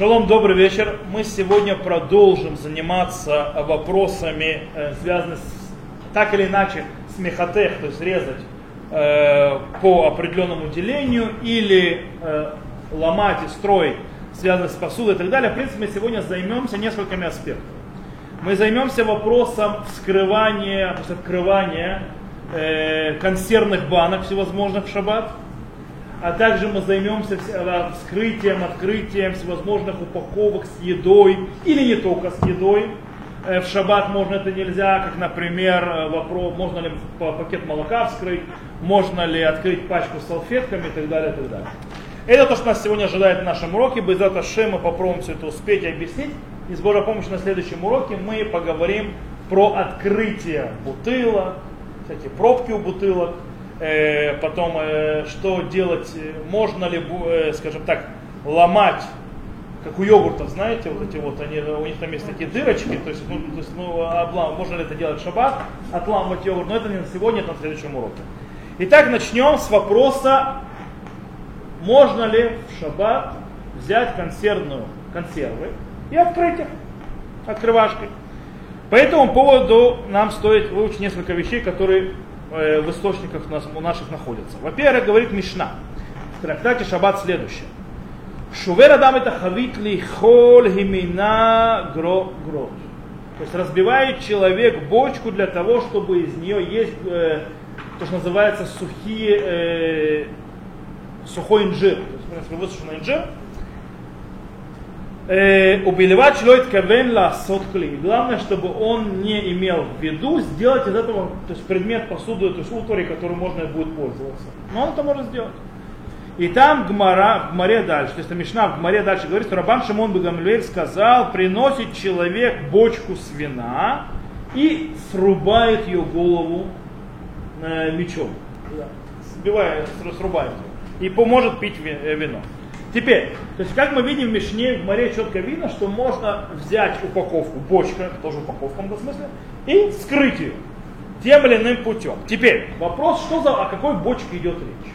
Шалом, добрый вечер. Мы сегодня продолжим заниматься вопросами, э, связанными с, так или иначе с мехотех, то есть резать э, по определенному делению или э, ломать и строить, связанных с посудой и так далее. В принципе, мы сегодня займемся несколькими аспектами. Мы займемся вопросом вскрывания, открывания э, консервных банок всевозможных в шаббат а также мы займемся вскрытием, открытием всевозможных упаковок с едой или не только с едой. Э, в шаббат можно это нельзя, как, например, э, вопрос, можно ли пакет молока вскрыть, можно ли открыть пачку с салфетками и так далее, и так далее. Это то, что нас сегодня ожидает в нашем уроке. Без этого мы попробуем все это успеть и объяснить. И с Божьей помощью на следующем уроке мы поговорим про открытие бутылок, всякие пробки у бутылок, э, потом э, что делать, можно ли, э, скажем так, ломать, как у йогуртов, знаете, вот эти вот, они, у них там есть такие дырочки, то есть, ну, то есть ну, облам, можно ли это делать шаббат, отламывать йогурт, но это не на сегодня, это на следующем уроке. Итак, начнем с вопроса, можно ли в шаббат взять консервную консервы и открыть их открывашкой. По этому поводу нам стоит выучить несколько вещей, которые Э, в источниках у наших находятся. Во-первых, говорит Мишна в трактате Шаббат следующее. Шувер адам это хавит ли холь химина гро грот. То есть разбивает человек бочку для того, чтобы из нее есть э, то, что называется сухие, э, сухой инжир. То есть, в высушенный инжир убелевать шлойт кавен ласот кли. Главное, чтобы он не имел в виду сделать из этого то есть предмет посуды, то есть утвари, который можно будет пользоваться. Но он это может сделать. И там Гмара, в Гмаре дальше, то есть Мишна в Гмаре дальше говорит, что Рабан Шимон Багамлель сказал, приносит человек бочку с вина и срубает ее голову э, мечом. Сбивает, срубает ее. И поможет пить э, вино. Теперь, то есть как мы видим в Мишне, в море четко видно, что можно взять упаковку, бочка, тоже упаковка в этом смысле, и скрыть ее тем или иным путем. Теперь, вопрос, что за, о какой бочке идет речь.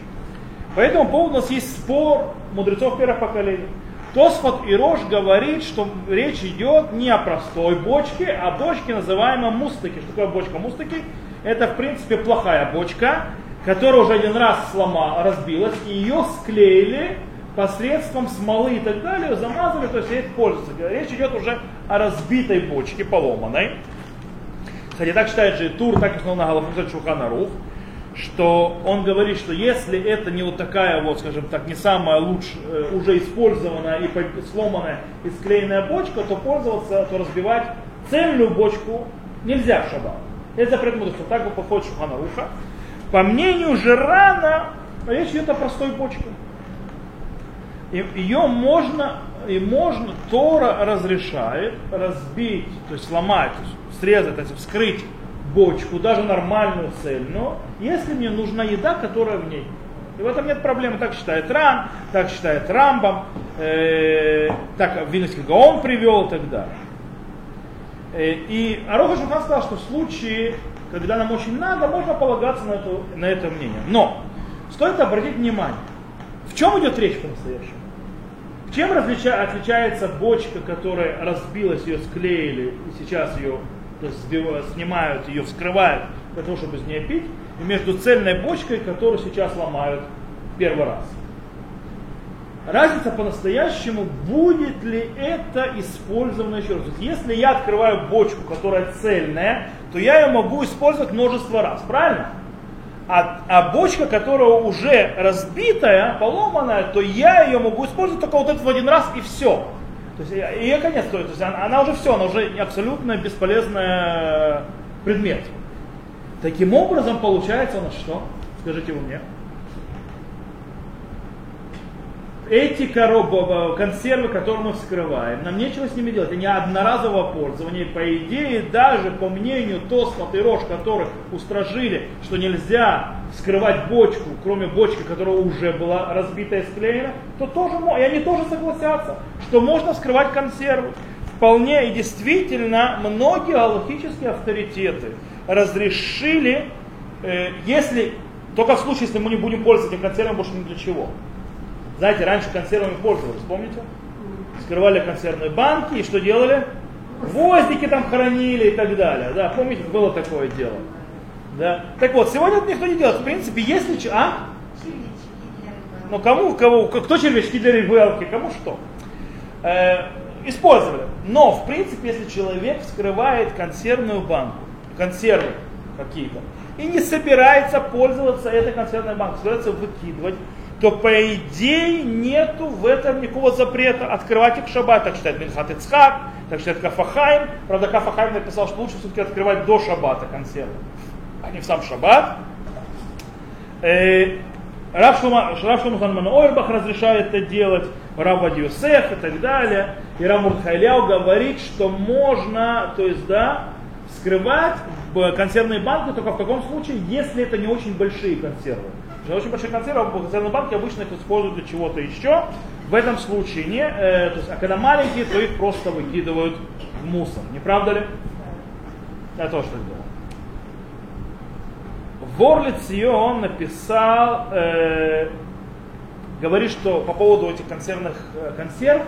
По этому поводу у нас есть спор мудрецов первых поколений. Тосфот и Рош говорит, что речь идет не о простой бочке, а о бочке, называемой мустаки. Что такое бочка мустаки? Это, в принципе, плохая бочка, которая уже один раз сломала, разбилась, и ее склеили посредством смолы и так далее замазали, то есть ей пользуются. Речь идет уже о разбитой бочке, поломанной. Кстати, так считает же Тур, так и на голову Чухана Рух, что он говорит, что если это не вот такая вот, скажем так, не самая лучшая, э, уже использованная и сломанная и склеенная бочка, то пользоваться, то разбивать цельную бочку нельзя в шаббат. Это запрет что так вот подходит Шухана Руха. По мнению Жирана, речь идет о простой бочке ее можно, и можно, Тора разрешает разбить, то есть сломать, то есть срезать, то есть вскрыть бочку, даже нормальную цельную, если мне нужна еда, которая в ней. И в этом нет проблемы, так считает Ран, так считает Рамбам, э, так Вильнюсский Гаон привел и так далее. Э, и Ароха Шухан сказал, что в случае, когда нам очень надо, можно полагаться на, это на это мнение. Но стоит обратить внимание, в чем идет речь по-настоящему? Чем различа, отличается бочка, которая разбилась, ее склеили, и сейчас ее то снимают, ее вскрывают для того, чтобы из нее пить, и между цельной бочкой, которую сейчас ломают первый раз. Разница по-настоящему, будет ли это использовано еще раз. Если я открываю бочку, которая цельная, то я ее могу использовать множество раз, правильно? А, а бочка, которая уже разбитая, поломанная, то я ее могу использовать только вот этот в один раз и все. То есть ее конец стоит. То есть она, она уже все, она уже абсолютно бесполезный предмет. Таким образом, получается у нас что? Скажите вы мне эти коробы, консервы, которые мы вскрываем, нам нечего с ними делать. Они одноразового пользования. По идее, даже по мнению Тосфот и Рош, которых устражили, что нельзя вскрывать бочку, кроме бочки, которая уже была разбита и склеена, то тоже, и они тоже согласятся, что можно вскрывать консервы. Вполне и действительно многие галактические авторитеты разрешили, э, если только в случае, если мы не будем пользоваться этим консервом больше ни для чего. Знаете, раньше консервами пользовались, помните? скрывали консервные банки и что делали? Гвоздики там хранили и так далее. Да, помните, было такое дело. Да. Так вот, сегодня это никто не делает. В принципе, если... А? Ну кому, кого, кто червячки для рыбалки, кому что. Э, использовали. Но, в принципе, если человек вскрывает консервную банку, консервы какие-то, и не собирается пользоваться этой консервной банкой, собирается выкидывать, то по идее нету в этом никакого запрета открывать их в шаббат, так считает Минхат Ицхак, так считает Кафахайм. Правда, Кафахайм написал, что лучше все-таки открывать до шаббата консервы, а не в сам шаббат. Э, Рав Шлумахан Ойрбах разрешает это делать, Рав Вадиосеф и так далее. И Рав Муртхайляу говорит, что можно, то есть, да, скрывать консервные банки только в каком случае, если это не очень большие консервы. Для очень больших консервов консервные банки обычно их используют для чего-то еще. В этом случае не, э, то есть, а когда маленькие, то их просто выкидывают в мусор. Не правда ли? Я тоже так думал. Ворлиц он написал, э, говорит, что по поводу этих консервных э, консерв,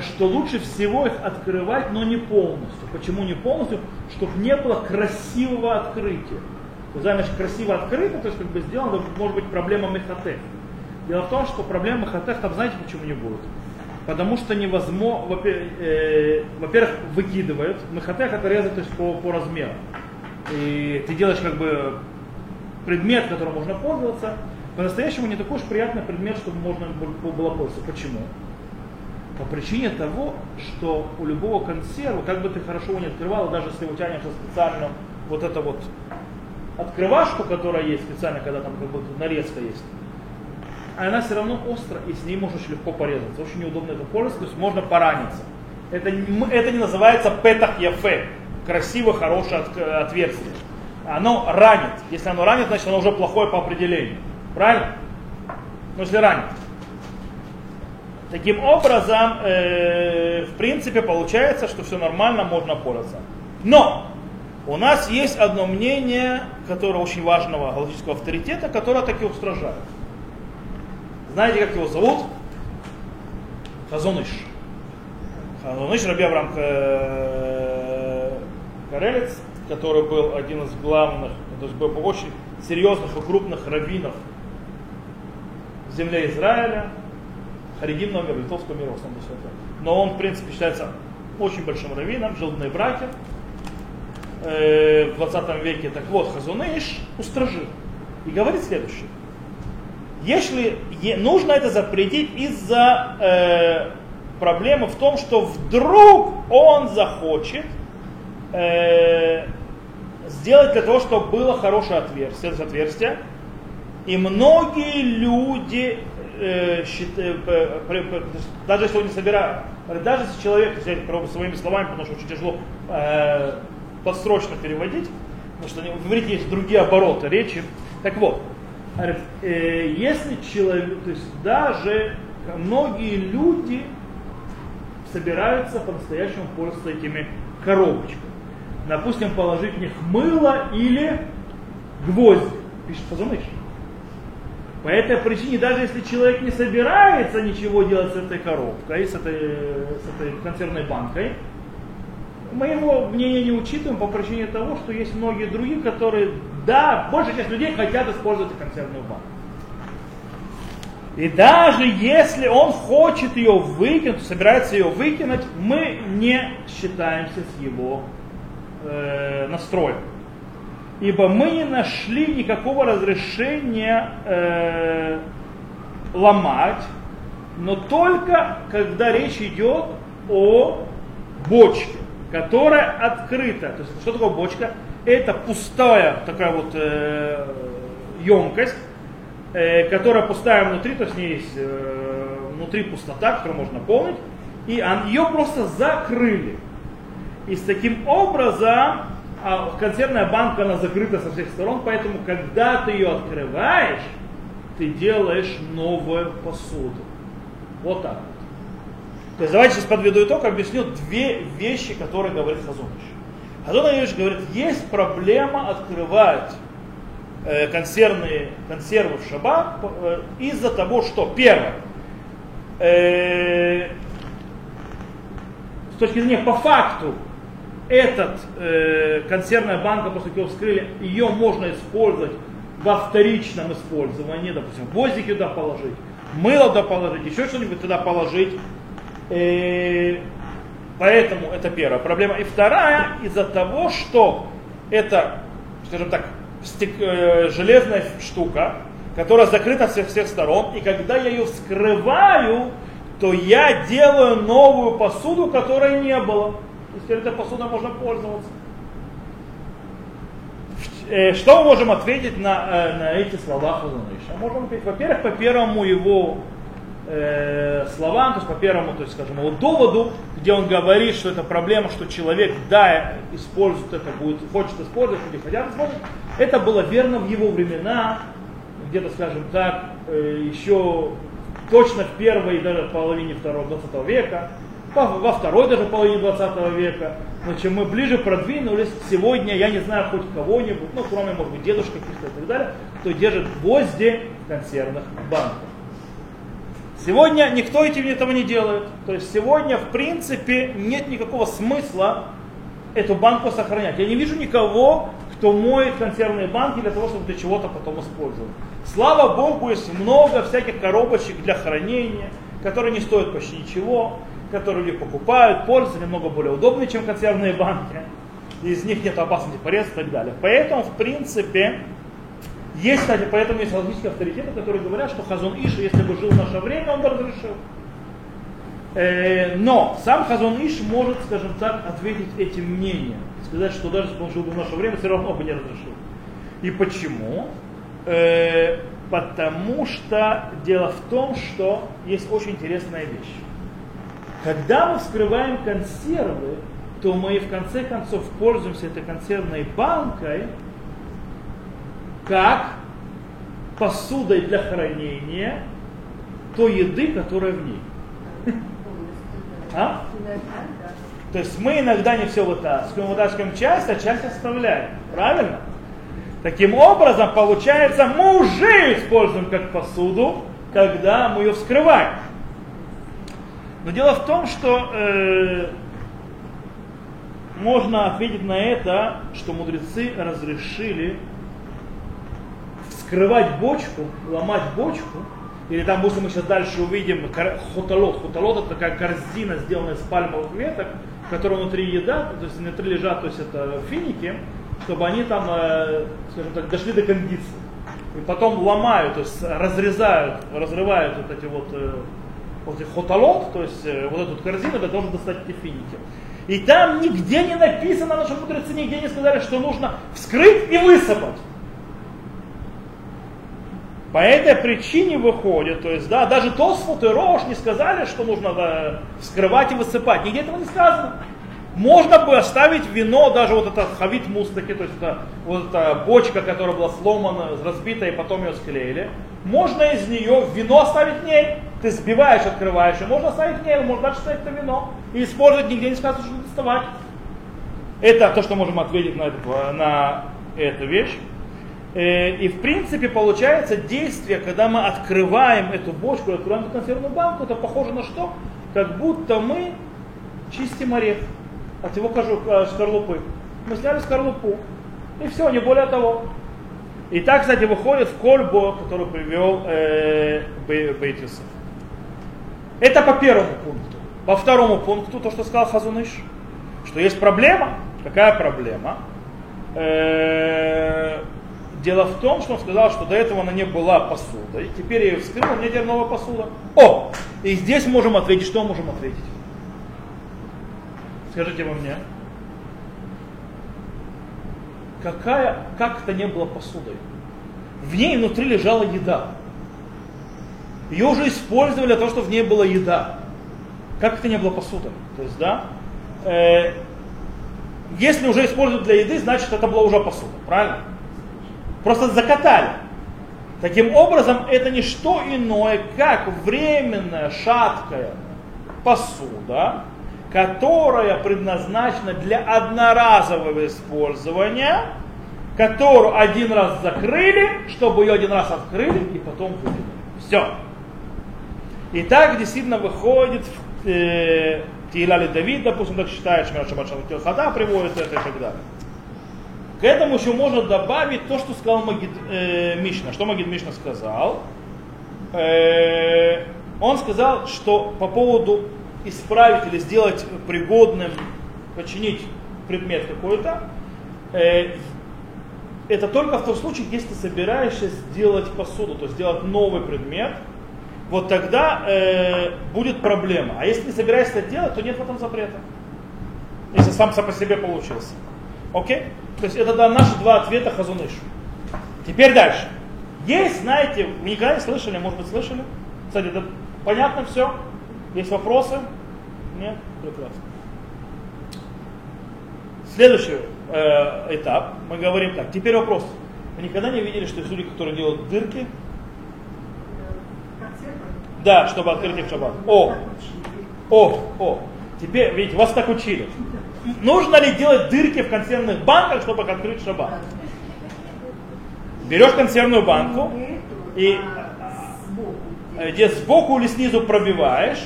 что лучше всего их открывать, но не полностью. Почему не полностью? Чтобы не было красивого открытия. Значит, красиво открыто, то есть как бы сделано, может быть проблема мехатех. Дело в том, что проблема мехатех там знаете почему не будет? Потому что невозможно, э, во-первых, выкидывают. Мехатех это резать то есть, по, по размеру. И ты делаешь как бы предмет, которым можно пользоваться, по-настоящему не такой уж приятный предмет, чтобы можно было пользоваться. Почему? По причине того, что у любого консерва, как бы ты хорошо его не открывал, даже если у тебя нет специально вот это вот открывашку, которая есть специально, когда там как бы нарезка есть, а она все равно остро, и с ней можно очень легко порезаться. Очень неудобно это пользоваться, то есть можно пораниться. Это, это не называется петах яфе, красиво, хорошее отверстие. Оно ранит. Если оно ранит, значит оно уже плохое по определению. Правильно? Ну, если ранит. Таким образом, э, в принципе, получается, что все нормально, можно пользоваться. Но у нас есть одно мнение, которое очень важного галактического авторитета, которое таки устражает. Знаете, как его зовут? Хазоныш. Хазоныш Раби Авраам Карелец, который был один из главных, то есть был очень серьезных и крупных раввинов в земле Израиля, Харидим номер литовского мира, в основном Но он, в принципе, считается очень большим раввином, жил в Нейбраке, э, в 20 веке. Так вот, Хазуныш устражил и говорит следующее. Если нужно это запретить из-за э, проблемы в том, что вдруг он захочет э, сделать для того, чтобы было хорошее отверстие, отверстие, и многие люди э, считают, э, даже если он не собирает, даже если человек, взять своими словами, потому что очень тяжело э, подсрочно переводить, потому что в иврите есть другие обороты речи. Так вот, э, если человек, то есть даже многие люди собираются по-настоящему пользоваться этими коробочками. Допустим, положить в них мыло или гвозди. Пишет Фазуныш. По этой причине, даже если человек не собирается ничего делать с этой коробкой, с этой, с этой консервной банкой, мы его мнение не учитываем по причине того, что есть многие другие, которые, да, большая часть людей хотят использовать консервную банку. И даже если он хочет ее выкинуть, собирается ее выкинуть, мы не считаемся с его э, настроем. Ибо мы не нашли никакого разрешения э, ломать, но только когда речь идет о бочке которая открыта. То есть что такое бочка? Это пустая такая вот э, емкость, э, которая пустая внутри, то есть в есть э, внутри пустота, которую можно наполнить, и ее просто закрыли. И с таким образом а консервная банка, она закрыта со всех сторон, поэтому когда ты ее открываешь, ты делаешь новую посуду. Вот так. То есть давайте сейчас подведу итог, объясню две вещи, которые говорит Хазуныш. Хазуныш говорит, есть проблема открывать э, консервные, консервы в шаббат э, из-за того, что первое, э, с точки зрения по факту, этот э, консервная банка, после того, вскрыли, ее можно использовать во вторичном использовании, допустим, гвоздики туда положить, мыло туда положить, еще что-нибудь туда положить. Э, поэтому это первая проблема. И вторая, из-за того, что это, скажем так, стек, э, железная штука, которая закрыта со всех сторон, и когда я ее вскрываю, то я делаю новую посуду, которой не было. То есть этой посудой можно пользоваться. Э, что мы можем ответить на, э, на эти слова Хазуныша? Можем ответить, во-первых, по первому его э, словам, то есть по первому, то есть, скажем, его доводу, где он говорит, что это проблема, что человек, да, использует это, будет, хочет использовать, люди хотят использовать, это было верно в его времена, где-то, скажем так, э, еще точно в первой даже половине второго 20 века, во второй даже половине 20 века. Но чем мы ближе продвинулись, сегодня я не знаю хоть кого-нибудь, ну кроме, может быть, дедушек каких-то и так далее, кто держит гвозди консервных банках. Сегодня никто этим этого не делает. То есть сегодня, в принципе, нет никакого смысла эту банку сохранять. Я не вижу никого, кто моет консервные банки для того, чтобы для чего-то потом использовать. Слава Богу, есть много всяких коробочек для хранения, которые не стоят почти ничего, которые люди покупают, пользуются, немного более удобные, чем консервные банки. Из них нет опасности порезать и так далее. Поэтому, в принципе, есть, кстати, поэтому есть логические авторитеты, которые говорят, что Хазон Иш, если бы жил в наше время, он бы разрешил. Э, но сам Хазон Иш может, скажем так, ответить этим мнением. Сказать, что даже если бы он жил в наше время, все равно бы не разрешил. И почему? Э, потому что дело в том, что есть очень интересная вещь. Когда мы вскрываем консервы, то мы в конце концов пользуемся этой консервной банкой как посудой для хранения той еды, которая в ней. А? То есть мы иногда не все вытаскиваем, вытаскиваем часть, а часть оставляем. Правильно? Таким образом, получается, мы уже используем как посуду, когда мы ее вскрываем. Но дело в том, что э, можно ответить на это, что мудрецы разрешили вскрывать бочку, ломать бочку, или там, если мы сейчас дальше увидим хуталот. Хуталот это такая корзина, сделанная из пальмовых веток, в которой внутри еда, то есть внутри лежат, то есть это финики, чтобы они там, э, скажем так, дошли до кондиции. И потом ломают, то есть разрезают, разрывают вот эти вот, э, вот эти хоталот, то есть э, вот эту корзину, для того, чтобы достать эти финики. И там нигде не написано, наши мудрецы нигде не сказали, что нужно вскрыть и высыпать. По этой причине выходит, то есть, да, даже Тосфот и Рош не сказали, что нужно да, вскрывать и высыпать. Нигде этого не сказано. Можно бы оставить вино, даже вот это хавит мустаки, то есть это вот эта бочка, которая была сломана, разбита, и потом ее склеили. Можно из нее вино оставить в ней. Ты сбиваешь, открываешь, и можно оставить в ней, можно дальше ставить это вино. И использовать нигде не сказано, что доставать. Это то, что можем ответить на, это, на эту вещь. Э, и в принципе получается действие, когда мы открываем эту бочку, открываем эту консервную банку, это похоже на что? Как будто мы чистим орех от его э, скорлупы. Мы сняли скорлупу. И все, не более того. И так, кстати, выходит в кольбу, который привел э, Бейтисов. Это по первому пункту. По второму пункту, то, что сказал Хазуныш, что есть проблема. Какая проблема? Э, дело в том, что он сказал, что до этого она не была посудой. Теперь я ее вскрыл, у меня теперь новая посуда. О! И здесь можем ответить. Что можем ответить? Скажите вы мне. Какая, как это не было посудой? В ней внутри лежала еда. Ее уже использовали для того, чтобы в ней была еда. Как это не было посудой? То есть, да, э, если уже используют для еды, значит это была уже посуда, правильно? Просто закатали. Таким образом, это не что иное, как временная шаткая посуда, которая предназначена для одноразового использования, которую один раз закрыли, чтобы ее один раз открыли и потом выкинули. Все. И так действительно выходит э, Тилали Давид, допустим, так считает, Шмират Шаббат Шалатил Хада приводит это и так далее. К этому еще можно добавить то, что сказал Магид, э, Мишна. Что Магид Мишна сказал? Э, он сказал, что по поводу исправить или сделать пригодным, починить предмет какой-то, э, это только в том случае, если ты собираешься сделать посуду, то есть сделать новый предмет, вот тогда э, будет проблема. А если не собираешься это делать, то нет в этом запрета. Если сам по себе получился. Окей? То есть это да, наши два ответа Хазунышу. Теперь дальше. Есть, знаете, никогда не слышали, может быть, слышали? Кстати, это понятно все? Есть вопросы? Нет? Прекрасно. Следующий э, этап, мы говорим так. Теперь вопрос. Вы никогда не видели, что есть люди, которые делают дырки? Да, чтобы открыть их шаббат. О, о, о. Теперь, видите, вас так учили. Нужно ли делать дырки в консервных банках, чтобы открыть шаббат? Берешь консервную банку и где сбоку или снизу пробиваешь,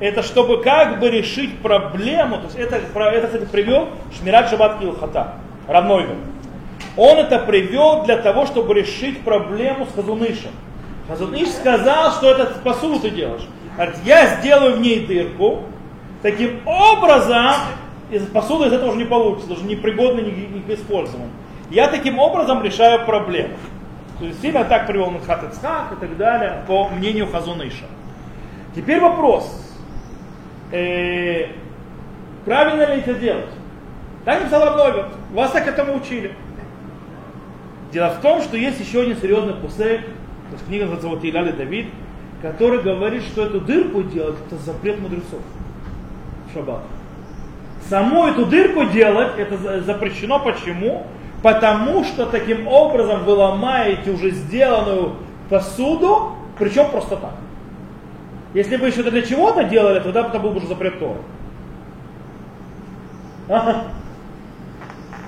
это чтобы как бы решить проблему, то есть это, это кстати, привел Шмират Шаббат Килхата, Равнойвер. Он это привел для того, чтобы решить проблему с Хазунышем. Хазуныш сказал, что это посуду ты делаешь. Говорит, я сделаю в ней дырку, таким образом, из посуды из этого уже не получится, даже непригодно ни, ни к использованию. Я таким образом решаю проблему. То есть именно так привел Митхат Ицхак и так далее, по мнению Хазуныша. Теперь вопрос. Э, правильно ли это делать? Так написал Равновер. Вас так этому учили. Дело в том, что есть еще один серьезный пусек, то есть книга называется вот Иляли Давид, который говорит, что эту дырку делать, это запрет мудрецов шаббат. Саму эту дырку делать, это запрещено. Почему? Потому что таким образом вы ломаете уже сделанную посуду, причем просто так. Если бы еще для чего-то делали, тогда это был бы уже запрет Тора.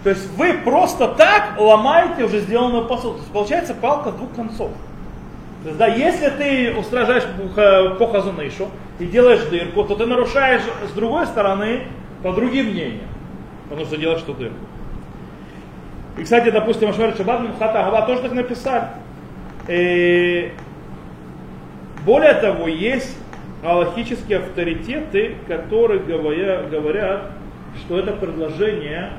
То есть вы просто так ломаете уже сделанную посуду. То есть получается палка двух концов. То есть, да, если ты устражаешь по хазунышу и делаешь дырку, то ты нарушаешь с другой стороны по другим мнениям. Потому что делаешь что дырку. И, кстати, допустим, Ашмер Шаббат Мухата Гава тоже так написали. И более того, есть аллахические авторитеты, которые говорят, что это предложение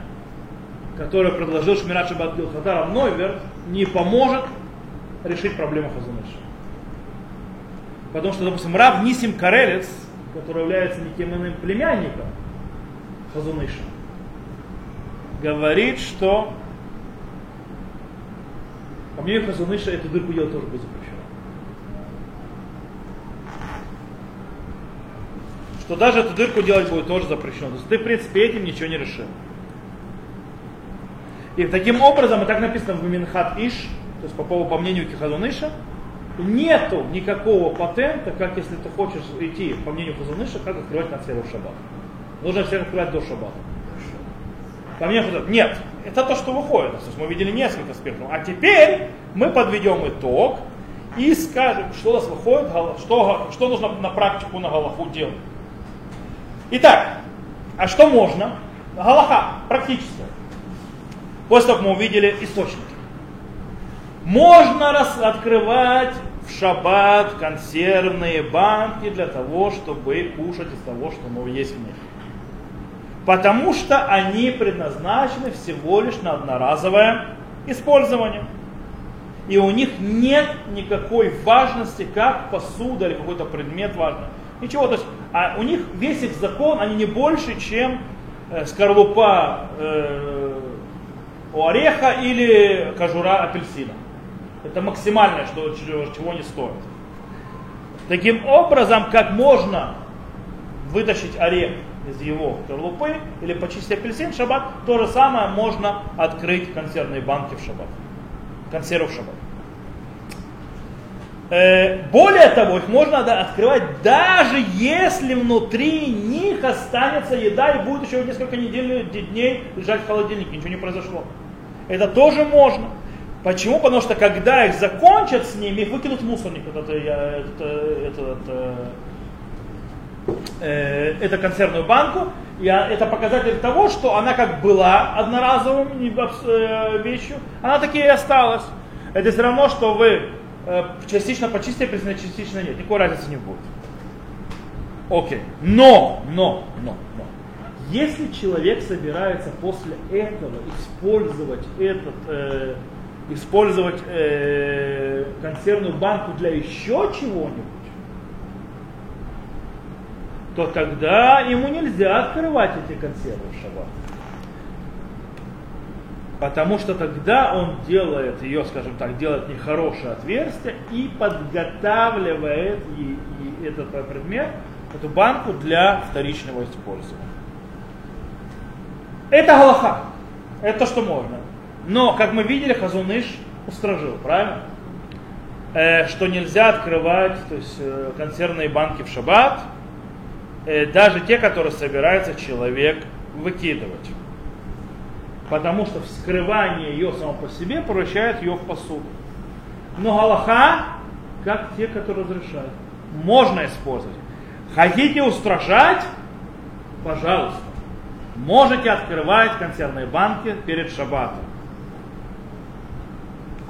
который предложил Шмират Шабат Гилхатара Нойвер, не поможет решить проблему Хазуныша. Потому что, допустим, Рав Нисим Карелец, который является никем иным племянником Хазуныша, говорит, что по мнению Хазуныша эту дырку делать тоже будет запрещено. Что даже эту дырку делать будет тоже запрещено. То есть ты, в принципе, этим ничего не решил. И таким образом, и так написано в Минхат Иш, то есть по, поводу, по мнению Кихазуныша, нету никакого патента, как если ты хочешь идти, по мнению Хазуныша, как открывать консервы в шаббат. Нужно всех открывать до шаббата. По мнению Хазуныша, нет, это то, что выходит. То есть мы видели несколько аспектов. А теперь мы подведем итог и скажем, что у нас выходит, что, что нужно на практику на Галаху делать. Итак, а что можно? Галаха, практически. После того, как мы увидели источники. Можно раз открывать в шаббат консервные банки для того, чтобы кушать из того, что есть в них. Потому что они предназначены всего лишь на одноразовое использование. И у них нет никакой важности, как посуда или какой-то предмет важный. Ничего, то есть, а у них весь их закон, они не больше, чем э, скорлупа э, у ореха или кожура апельсина. Это максимальное, что, чего не стоит. Таким образом, как можно вытащить орех из его скорлупы или почистить апельсин в шаббат, то же самое можно открыть консервные банки в шаббат. Консервы в шаббат. Э, более того, их можно открывать даже если внутри них останется еда и будет еще несколько недель, дней лежать в холодильнике, ничего не произошло. Это тоже можно. Почему? Потому что когда их закончат с ними, их выкинут в мусорник, этот, этот, этот, этот э, эту консервную банку, и это показатель того, что она как была одноразовым э, вещью, она таки и осталась. Это все равно, что вы э, частично почистили, частично нет. Никакой разницы не будет. Окей. Но, но, но, но. Если человек собирается после этого использовать этот, э, использовать э, консервную банку для еще чего-нибудь, то тогда ему нельзя открывать эти консервы в шаббат. Потому что тогда он делает ее, скажем так, делает нехорошее отверстие и подготавливает и, и этот предмет, эту банку для вторичного использования. Это галаха. Это то, что можно. Но, как мы видели, Хазуныш устражил, правильно? Э, что нельзя открывать то есть, э, консервные банки в шаббат, даже те, которые собирается человек выкидывать. Потому что вскрывание ее само по себе превращает ее в посуду. Но галаха, как те, которые разрешают. Можно использовать. Хотите устражать? Пожалуйста. Можете открывать консервные банки перед шаббатом.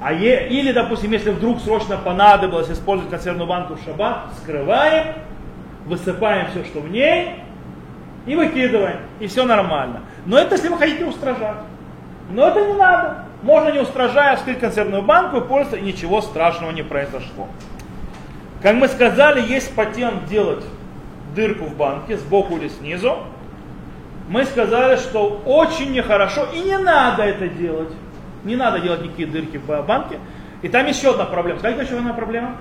А е, или, допустим, если вдруг срочно понадобилось использовать консервную банку в шаббат, скрываем, высыпаем все, что в ней, и выкидываем, и все нормально. Но это если вы хотите устражать. Но это не надо. Можно не устражая вскрыть консервную банку и пользоваться, и ничего страшного не произошло. Как мы сказали, есть патент делать дырку в банке сбоку или снизу. Мы сказали, что очень нехорошо и не надо это делать. Не надо делать никакие дырки в банке. И там еще одна проблема. Скажите, еще одна проблема?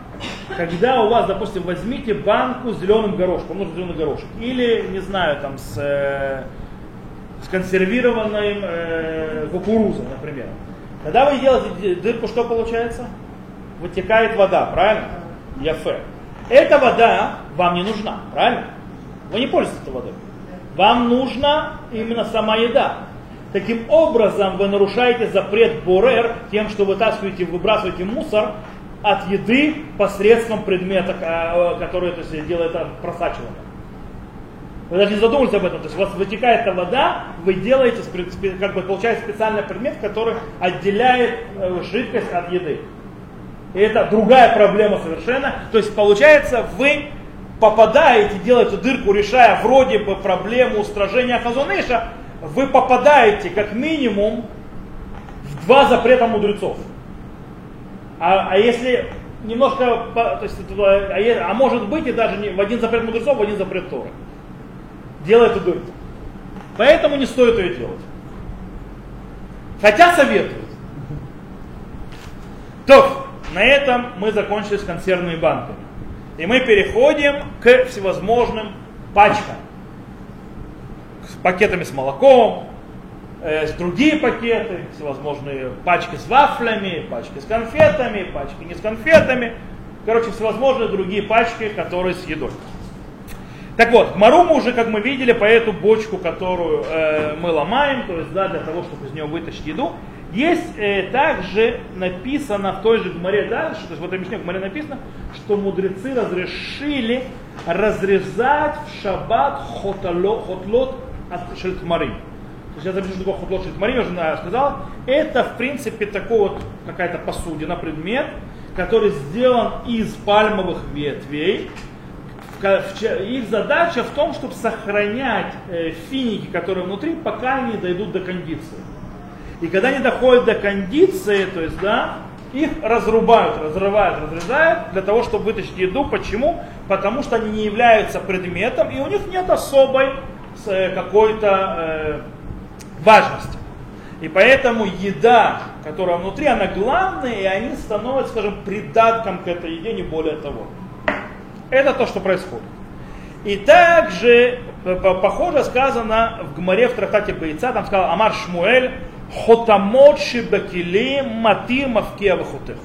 Когда у вас, допустим, возьмите банку с зеленым горошком, нужен зеленый горошек, или, не знаю, там с, э, с консервированной э, кукурузой, например. Когда вы делаете дырку, что получается? Вытекает вода, правильно? Яфе. Эта вода вам не нужна, правильно? Вы не пользуетесь этой водой. Вам нужна именно сама еда. Таким образом вы нарушаете запрет Борер тем, что вытаскиваете, выбрасываете мусор от еды посредством предмета, э, который то есть, делает просачивание. Вы даже не задумывались об этом. То есть у вас вытекает эта вода, вы делаете, как бы получается специальный предмет, который отделяет э, жидкость от еды. И это другая проблема совершенно. То есть получается, вы попадаете, делаете дырку, решая вроде бы проблему устражения Хазуныша, вы попадаете как минимум в два запрета мудрецов. А, а если немножко, то есть, а, а может быть и даже не в один запрет мудрецов, в один запрет Торы. Делай эту дырку. Поэтому не стоит ее делать. Хотя советуют. То, на этом мы закончили с консервными банками. И мы переходим к всевозможным пачкам. Пакетами с молоком, э, с другие пакеты, всевозможные пачки с вафлями, пачки с конфетами, пачки не с конфетами. Короче, всевозможные другие пачки, которые с едой. Так вот, гмару мы уже, как мы видели, по эту бочку, которую э, мы ломаем, то есть да, для того, чтобы из нее вытащить еду, есть э, также написано в той же Гмаре дальше, то есть в этом Мишне Гмаре написано, что мудрецы разрешили разрезать в шаббат хотало, хотлот от шельтмарим. То есть я запишу, что такое хотлот шельтмарим, я уже сказал. Это в принципе такой вот какая-то посудина, предмет, который сделан из пальмовых ветвей. Их задача в том, чтобы сохранять э, финики, которые внутри, пока они дойдут до кондиции. И когда они доходят до кондиции, то есть, да, их разрубают, разрывают, разрезают для того, чтобы вытащить еду. Почему? Потому что они не являются предметом, и у них нет особой с э, какой-то э, важностью. И поэтому еда, которая внутри, она главная, и они становятся, скажем, придатком к этой еде, не более того. Это то, что происходит. И также, э, похоже, сказано в Гмаре в трактате Бойца, там сказал Амар Шмуэль, Хотамочи бекили матир мавкия вахутех.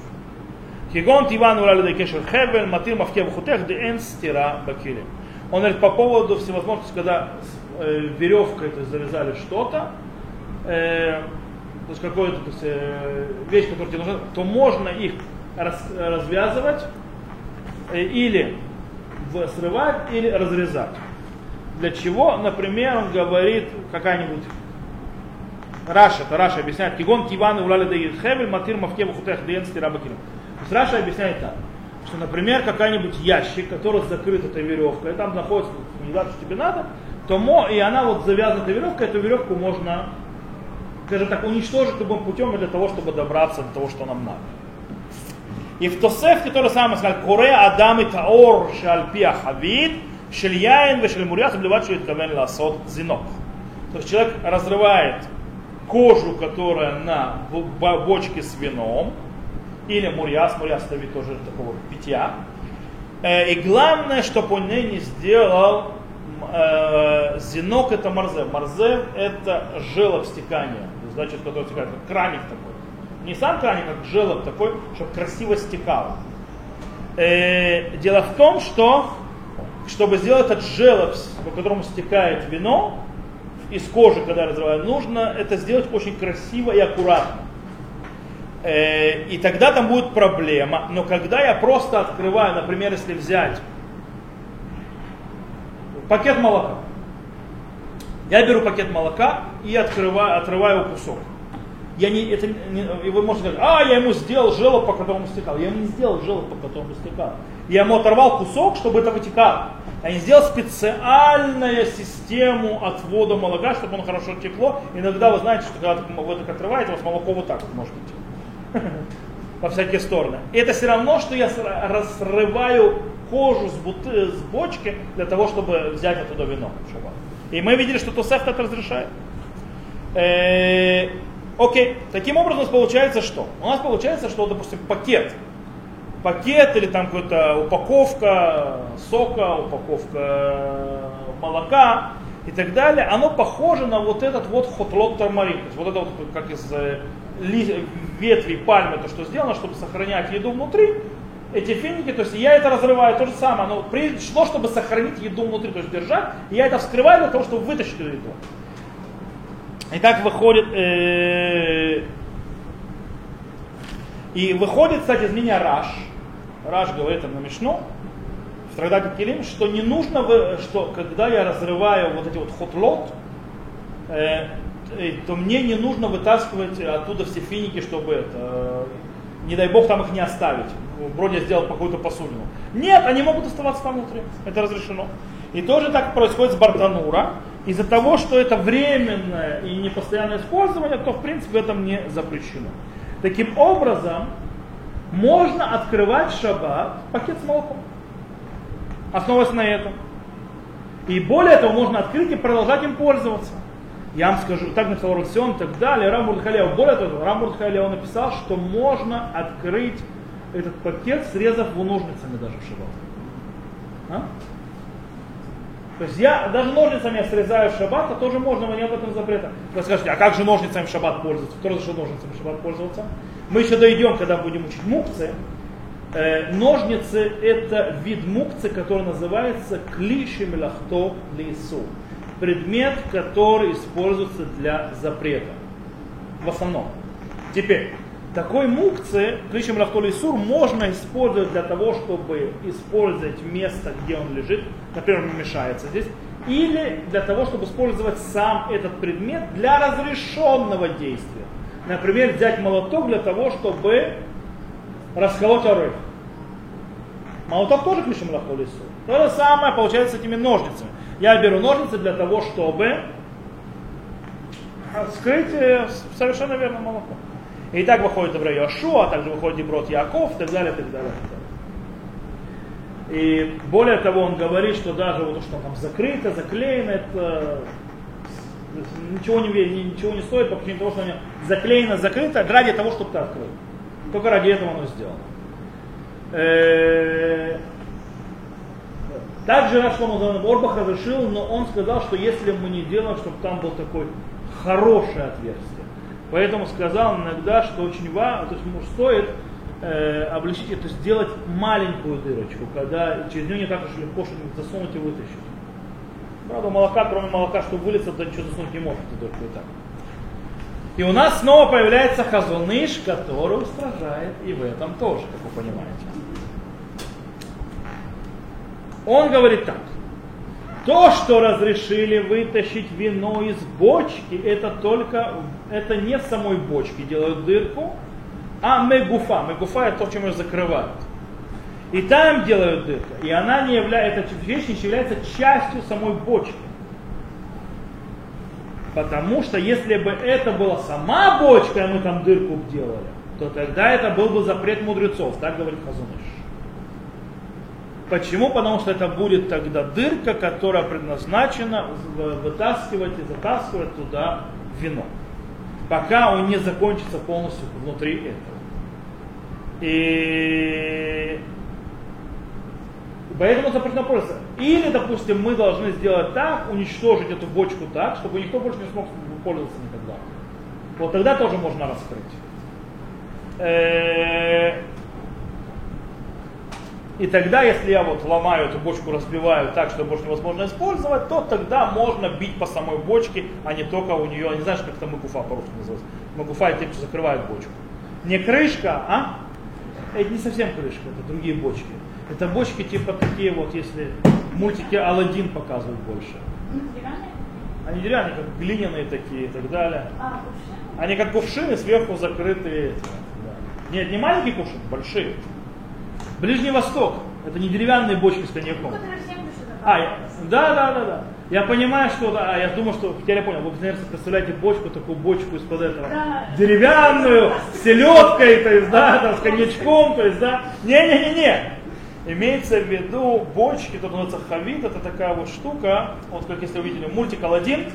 Кигон тиван урали кешер хевель матир мавкия вахутех де энстира бакили. Он говорит по поводу всевозможности, когда э, веревкой то есть, завязали что-то, э, то есть какую-то то есть, э, вещь, которая тебе нужна, то можно их раз, развязывать э, или срывать или разрезать. Для чего, например, он говорит какая-нибудь Раша, это Раша объясняет, Кигон Киван Улали да Хевель, Матир Мавке Вахутех Диен Стирабакилим. То есть Раша объясняет так, что, например, какая-нибудь ящик, который закрыт этой веревкой, и там находится не так, что тебе надо, то мо, и она вот завязана этой веревкой, эту веревку можно, скажем так, уничтожить любым путем для того, чтобы добраться до того, что нам надо. И в Тосефте то же самое сказал, Коре Адам и Таор Шальпия Хавид, Шельяин Вешельмурья, Заблевать Шуиткавен Ласот Зинок. То есть человек разрывает кожу, которая на бочке с вином, или мурьяс, мурьяс это тоже такого питья. Э, и главное, чтобы он не сделал э, зинок это марзев. Марзев это желоб стекания, значит, который стекает, как краник такой. Не сам краник, как желоб такой, чтобы красиво стекало. Э, дело в том, что чтобы сделать этот желоб, по которому стекает вино, из кожи, когда разрываю, нужно это сделать очень красиво и аккуратно. Э, и тогда там будет проблема. Но когда я просто открываю, например, если взять пакет молока, я беру пакет молока и открываю, отрываю кусок. Я не, это, не, вы можете сказать, а, я ему сделал желоб, по которому стекал. Я ему не сделал желоб, по которому стекал. Я ему оторвал кусок, чтобы это вытекало. Они сделали специальную систему отвода молока, чтобы оно хорошо текло. Иногда вы знаете, что когда вы так отрываете, у вас молоко вот так вот может идти. Во всякие стороны. И это все равно, что я разрываю кожу с, буты, с бочки для того, чтобы взять оттуда вино. И мы видели, что Тосефт это разрешает. Э, окей, таким образом у нас получается что? У нас получается, что, допустим, пакет пакет или там какая-то упаковка сока, упаковка молока и так далее, оно похоже на вот этот вот хотлот тармарин. То есть вот это вот как из э, ветви пальмы, то, что сделано, чтобы сохранять еду внутри, эти финики, то есть я это разрываю, то же самое, оно пришло, чтобы сохранить еду внутри, то есть держать, и я это вскрываю для того, чтобы вытащить эту еду. И так выходит, э, и выходит, кстати, из меня раш, Раш говорит на Мишну, в Трагдате Килим, что не нужно, что когда я разрываю вот эти вот хотлот, э, э, то мне не нужно вытаскивать оттуда все финики, чтобы это, не дай бог там их не оставить. Вроде сделал какую-то посудину. Нет, они могут оставаться там внутри. Это разрешено. И тоже так происходит с бартанура. Из-за того, что это временное и непостоянное использование, то в принципе в этом не запрещено. Таким образом, можно открывать шаббат пакет с молоком. Основываясь на этом. И более того, можно открыть и продолжать им пользоваться. Я вам скажу, так написал Русион и так далее. Рам Мурдхалева. Более того, Рам Мурдхалева написал, что можно открыть этот пакет, срезав его ножницами даже в шаббат. А? То есть я даже ножницами я срезаю в шаббат, а тоже можно, но нет об этом запрета. Вы скажете, а как же ножницами в шаббат пользоваться? Кто разрешил ножницами в шаббат пользоваться? Мы еще дойдем, когда будем учить мукцы. Э, ножницы это вид мукцы, который называется клиши мелахто лису. Предмет, который используется для запрета. В основном. Теперь, такой мукцы, мелахто лисур, можно использовать для того, чтобы использовать место, где он лежит. Например, он мешается здесь. Или для того, чтобы использовать сам этот предмет для разрешенного действия. Например, взять молоток для того, чтобы расколоть орых. Молоток тоже клишем лаху лесу. То же самое получается с этими ножницами. Я беру ножницы для того, чтобы скрыть совершенно верно молоко. И так выходит Ибра Яшу, а также выходит Иброд Яков, и так далее, и так далее. И более того, он говорит, что даже вот что там закрыто, заклеено, это ничего не, ничего не стоит по причине того, что оно заклеено, закрыто, ради того, чтобы ты открыл. Только ради этого оно сделано. Э, также Рашлам Орбах разрешил, но он сказал, что если мы не делаем, чтобы там был такой хорошее отверстие. Поэтому сказал иногда, что очень важно, то есть стоит э, облегчить, то есть сделать маленькую дырочку, когда через нее не так уж легко что-нибудь засунуть и вытащить. Правда, молока, кроме молока, что вылиться, то ничего засунуть не может, только и так. И у нас снова появляется хазуныш, который устражает и в этом тоже, как вы понимаете. Он говорит так. То, что разрешили вытащить вино из бочки, это только, это не в самой бочке делают дырку, а мегуфа. Мегуфа это то, чем ее закрывают. И там делают дырку. И она не является, эта вещь не является частью самой бочки. Потому что если бы это была сама бочка, и мы там дырку делали, то тогда это был бы запрет мудрецов, так говорит Хазуныш. Почему? Потому что это будет тогда дырка, которая предназначена вытаскивать и затаскивать туда вино. Пока он не закончится полностью внутри этого. И Поэтому запрещено пользоваться. Или, допустим, мы должны сделать так, уничтожить эту бочку так, чтобы никто больше не смог пользоваться никогда. Вот тогда тоже можно раскрыть. И тогда, если я вот ломаю эту бочку, разбиваю так, что больше невозможно использовать, то тогда можно бить по самой бочке, а не только у нее, не знаешь, как это макуфа по-русски называется. Макуфа это те, кто закрывает бочку. Не крышка, а? Это не совсем крышка, это другие бочки. Это бочки типа такие вот, если мультики Алладин показывают больше. Они деревянные, как глиняные такие и так далее. А, Они как кувшины, сверху закрытые. Нет, не маленькие кувшины, большие. Ближний Восток. Это не деревянные бочки с коньяком. А, я, да, да, да, да. Я понимаю, что, да, я думаю, что, теперь я понял, вы, наверное, представляете бочку, такую бочку из-под этого, да. деревянную, с селедкой, то есть, да, там, с коньячком, то есть, да. Не-не-не-не. Имеется в виду бочки, тут называется хавит, это такая вот штука, вот как если вы видели мультик Алладин,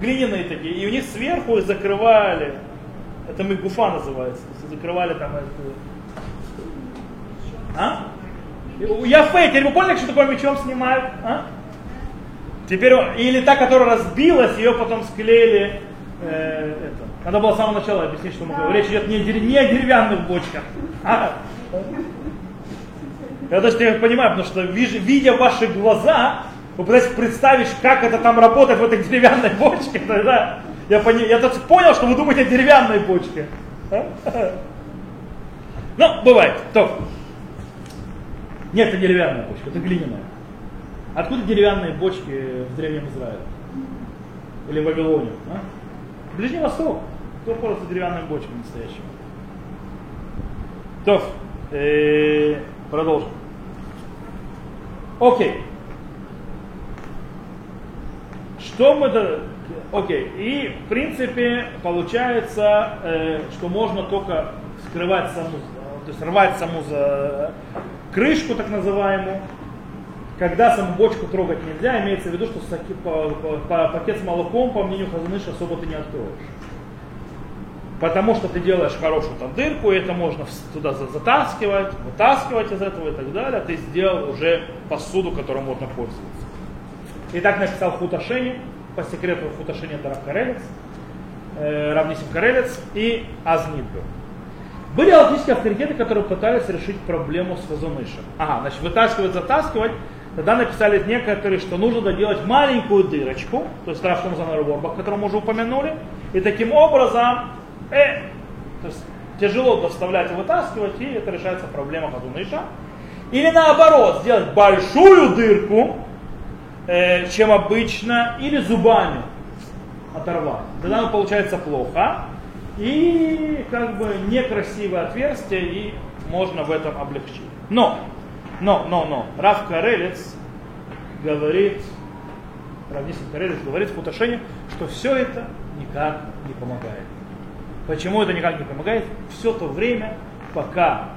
глиняные такие, и у них сверху закрывали, это мы гуфа называется, закрывали там эту... А? Я фейк, теперь вы поняли, что такое мечом снимают? А? Теперь, или та, которая разбилась, ее потом склеили, э, это. Надо было с самого начала объяснить, что мы говорим. Речь идет не, не о деревянных бочках, а я даже не понимаю, потому что видя ваши глаза, вы пытаетесь представить, как это там работает в этой деревянной бочке. Тогда я, пони, я тут понял, что вы думаете о деревянной бочке. Ну, бывает. То. Нет, это деревянная бочка, это глиняная. Откуда деревянные бочки в Древнем Израиле? Или в Вавилоне? А? Ближний Восток. Кто пользуется деревянными бочками настоящими? То, э, продолжим. Окей. Что мы... Окей. И, в принципе, получается, э, что можно только скрывать саму, то есть рвать саму за крышку, так называемую, когда саму бочку трогать нельзя, имеется в виду, что пакет с молоком, по мнению Хазаныша, особо ты не откроешь. Потому что ты делаешь хорошую там дырку, и это можно туда затаскивать, вытаскивать из этого и так далее. Ты сделал уже посуду, которой можно пользоваться. И так написал Хуташени, по секрету Хуташени это Рав Карелец, э, Равнисим Карелец и Азнидбер. Были галактические авторитеты, которые пытались решить проблему с Хазунышем. Ага, значит, вытаскивать, затаскивать. Тогда написали некоторые, что нужно доделать маленькую дырочку, то есть Раф Шумзан Ворбах, которого мы уже упомянули, и таким образом э, то есть тяжело доставлять и вытаскивать, и это решается проблема Хазуныша. Или наоборот, сделать большую дырку, э, чем обычно, или зубами оторвать. Тогда оно получается плохо. И как бы некрасивое отверстие, и можно в этом облегчить. Но, но, но, но, Раф Карелец говорит, Равнисин Карелец говорит в Путашене, что все это никак не помогает. Почему это никак не помогает? Все то время, пока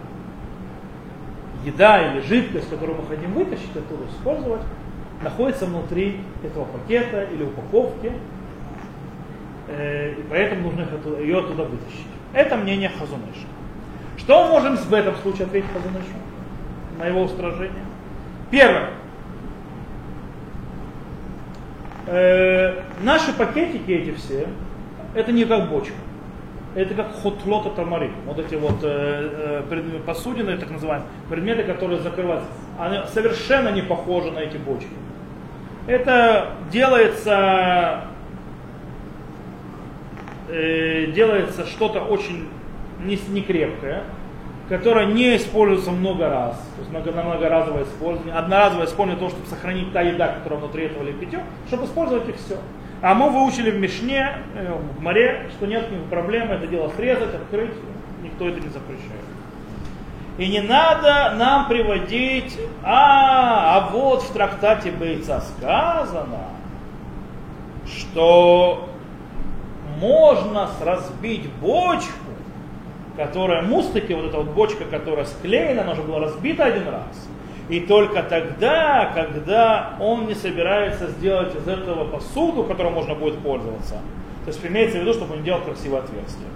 еда или жидкость, которую мы хотим вытащить оттуда, использовать, находится внутри этого пакета или упаковки, и поэтому нужно ее оттуда вытащить. Это мнение Хазуныша. Что мы можем в этом случае ответить Хазунышу на его устражение? Первое. Э, наши пакетики эти все, это не как бочка это как хотлота тамари. Вот эти вот э, э, посудины, так называемые, предметы, которые закрываются. Они совершенно не похожи на эти бочки. Это делается, э, делается что-то очень не, не крепкое, которая не используется много раз, то есть много, многоразовое использование, одноразовое использование того, чтобы сохранить та еда, которая внутри этого лепетё, чтобы использовать их все. А мы выучили в Мишне, э, в море, что нет никакой проблемы это дело срезать, открыть, никто это не запрещает. И не надо нам приводить, а, а вот в трактате Бейца сказано, что можно разбить бочку, которая мустыки, вот эта вот бочка, которая склеена, она уже была разбита один раз. И только тогда, когда он не собирается сделать из этого посуду, которой можно будет пользоваться. То есть имеется в виду, чтобы он делал красивое отверстие.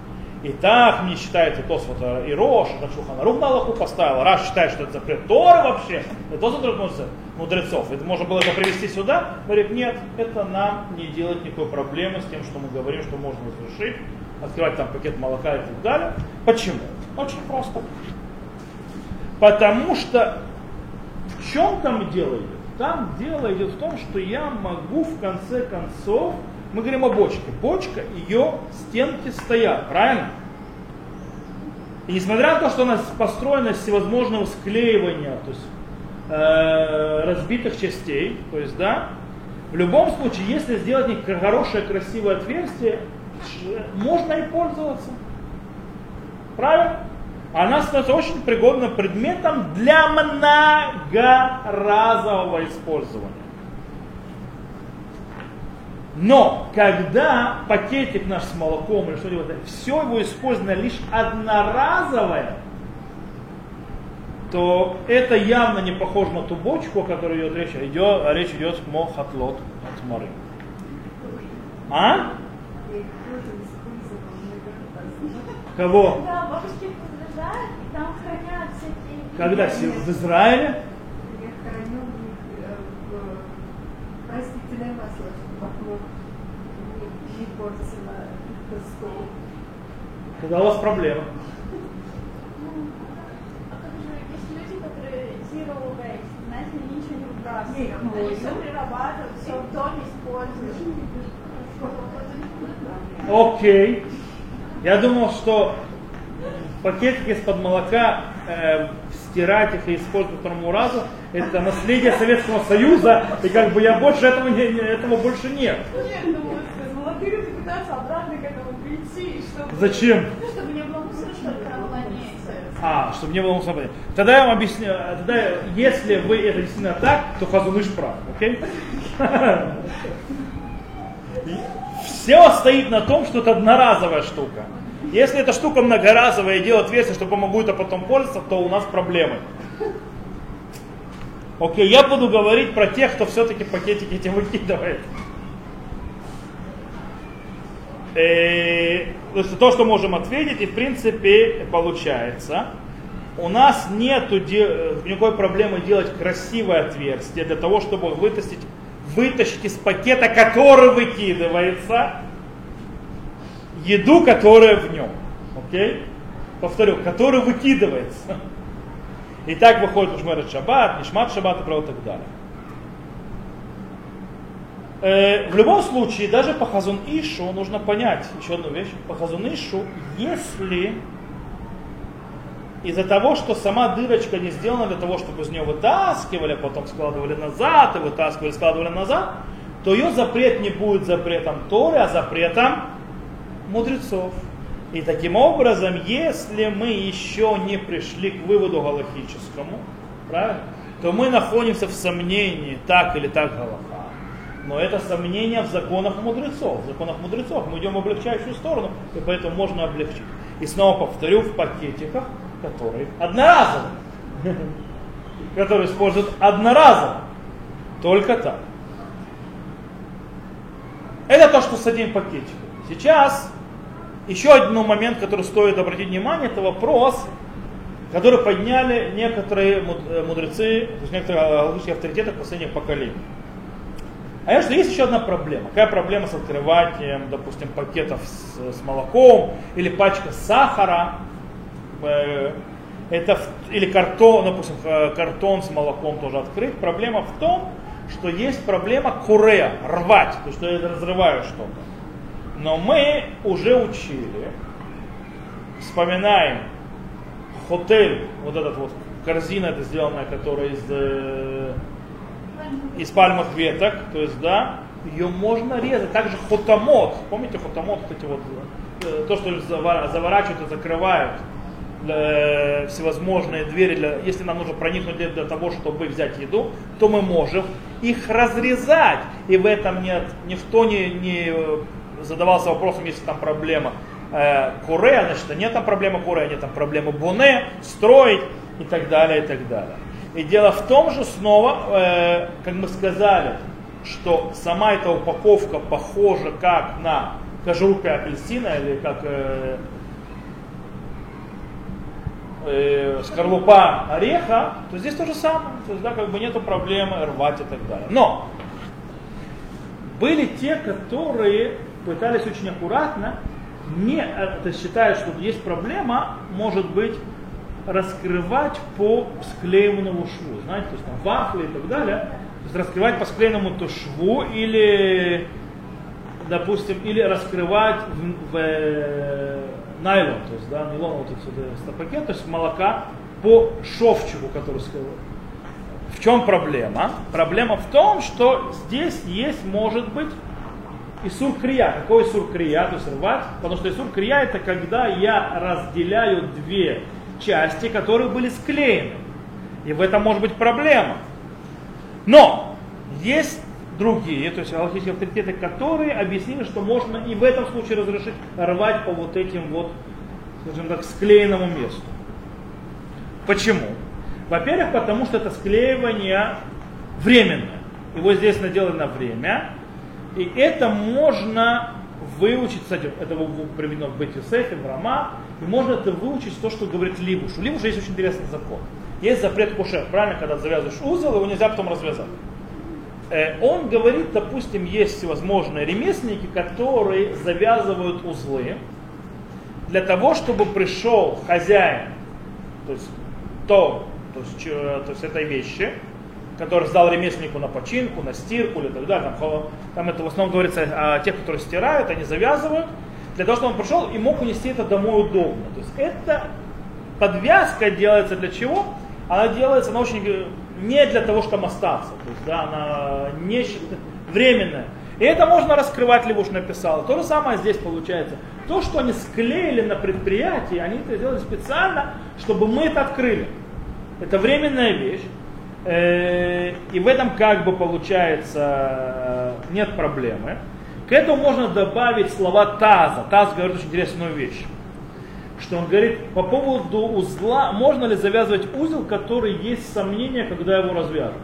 И так не считается Тосфот и Рош, это Шуханарух на Аллаху поставил. Раз считает, что это запрет Торы вообще, это запрет мудрецов. Это можно было это привести сюда. Говорит, нет, это нам не делать никакой проблемы с тем, что мы говорим, что можно разрешить, открывать там пакет молока и так далее. Почему? Очень просто. Потому что в чем там дело идет? Там дело идет в том, что я могу в конце концов, мы говорим о бочке, бочка, ее стенки стоят, правильно? И несмотря на то, что она построена из всевозможного склеивания, то есть э, разбитых частей, то есть, да, в любом случае, если сделать хорошее, красивое отверстие, можно и пользоваться. Правильно? она становится очень пригодным предметом для многоразового использования. Но когда пакетик наш с молоком или что-нибудь, все его использовано лишь одноразовое, то это явно не похоже на ту бочку, о которой идет речь, идет, а речь идет мохатлот от моры. А? Кого? Когда? В Израиле? Я храню э, в растительное масло, чтобы вокруг портило стол. Тогда у вас проблема. А как же, есть люди, которые zero waste, знаете, они ничего не выбрасывают. Не, Они все перерабатывают, все в доме используют. Окей. Я думал, что пакетики из-под молока э, стирать их и использовать по второму разу, это наследие Советского Союза, и как бы я больше этого, не, этого больше нет. Нет, ну люди пытаются обратно к этому прийти, чтобы... Зачем? Ну, чтобы не было мусора, что ли, на планете. А, чтобы не было мусора. Тогда я вам объясню, тогда если вы это действительно так, то Хазуныш прав, окей? Все стоит на том, что это одноразовая штука. Если эта штука многоразовая и делать отверстие, чтобы я могу это потом пользоваться, то у нас проблемы. Окей, я буду говорить про тех, кто все-таки пакетики эти выкидывает. Э, То есть то, что можем ответить, и в принципе получается. У нас нет никакой проблемы делать красивое отверстие для того, чтобы вытащить, вытащить из пакета, который выкидывается, еду, которая в нем. Окей? Повторю, который выкидывается. И так выходит Ушмерет Шаббат, Нишмат Шаббат и так далее. Э, в любом случае, даже по Хазун Ишу нужно понять еще одну вещь. По Хазун Ишу, если из-за того, что сама дырочка не сделана для того, чтобы из нее вытаскивали, а потом складывали назад, и вытаскивали, складывали назад, то ее запрет не будет запретом Торы, а запретом мудрецов. И таким образом, если мы еще не пришли к выводу галахическому, правильно, то мы находимся в сомнении, так или так галаха. Но это сомнение в законах мудрецов. В законах мудрецов мы идем в облегчающую сторону, и поэтому можно облегчить. И снова повторю, в пакетиках, которые одноразовые, которые используют одноразово. Только так. Это то, что с одним пакетиком. Сейчас еще один момент, который стоит обратить внимание, это вопрос, который подняли некоторые мудрецы, то есть некоторые галактические авторитеты последних поколений. А что есть еще одна проблема. Какая проблема с открыванием, допустим, пакетов с, с молоком или пачка сахара, э, это, или картон, допустим, э, картон с молоком тоже открыть. Проблема в том, что есть проблема курея, рвать, то есть что я разрываю что-то. Но мы уже учили, вспоминаем хотель, вот этот вот корзина это сделанная, которая из, э, из пальмовых веток, то есть, да, ее можно резать. Также хотомот, помните хотомот, вот эти вот, э, то, что заворачивают и закрывают для всевозможные двери, для, если нам нужно проникнуть для, для того, чтобы взять еду, то мы можем их разрезать. И в этом нет, никто не, не задавался вопросом, если там проблема э, куре, значит, нет там проблемы куре, нет там проблемы буне, строить и так далее, и так далее. И дело в том же снова, э, как мы сказали, что сама эта упаковка похожа как на кожурка апельсина или как э, э, скорлупа ореха, то здесь то же самое. То есть, да, как бы нету проблемы рвать и так далее. Но были те, которые пытались очень аккуратно, не это считают, что есть проблема, может быть, раскрывать по склеенному шву. Знаете, то есть там вафли и так далее. То есть раскрывать по склеенному то шву или, допустим, или раскрывать в, в э, найлон, то есть, да, нейлон вот этот стопакет, то есть молока по шовчику, который сказал. В чем проблема? Проблема в том, что здесь есть, может быть, Исур крия. Какой Исур? То есть рвать. Потому что Исур это когда я разделяю две части, которые были склеены. И в этом может быть проблема. Но есть другие, то есть галактические авторитеты, которые объяснили, что можно и в этом случае разрешить рвать по вот этим вот, скажем так, склеенному месту. Почему? Во-первых, потому что это склеивание временное. Его здесь наделано на время. И это можно выучить, кстати, это приведено в Бетисефе, в Рама, и можно это выучить то, что говорит Ливуш. У Ливуша есть очень интересный закон. Есть запрет кушер, правильно, когда завязываешь узел, его нельзя потом развязать. Э, он говорит, допустим, есть всевозможные ремесленники, которые завязывают узлы для того, чтобы пришел хозяин, то есть то, то есть, то есть этой вещи, который сдал ремесленнику на починку, на стирку или так далее. Там, там это в основном говорится о тех, которые стирают, они завязывают, для того, чтобы он пришел и мог унести это домой удобно. То есть это подвязка делается для чего? Она делается, она очень не для того, чтобы остаться. То есть, да, она не временная. И это можно раскрывать, Левуш написал. То же самое здесь получается. То, что они склеили на предприятии, они это сделали специально, чтобы мы это открыли. Это временная вещь. Э, и в этом как бы получается э, нет проблемы. К этому можно добавить слова Таза. Таз говорит очень интересную вещь. Что он говорит по поводу узла, можно ли завязывать узел, который есть сомнения, когда его развяжут.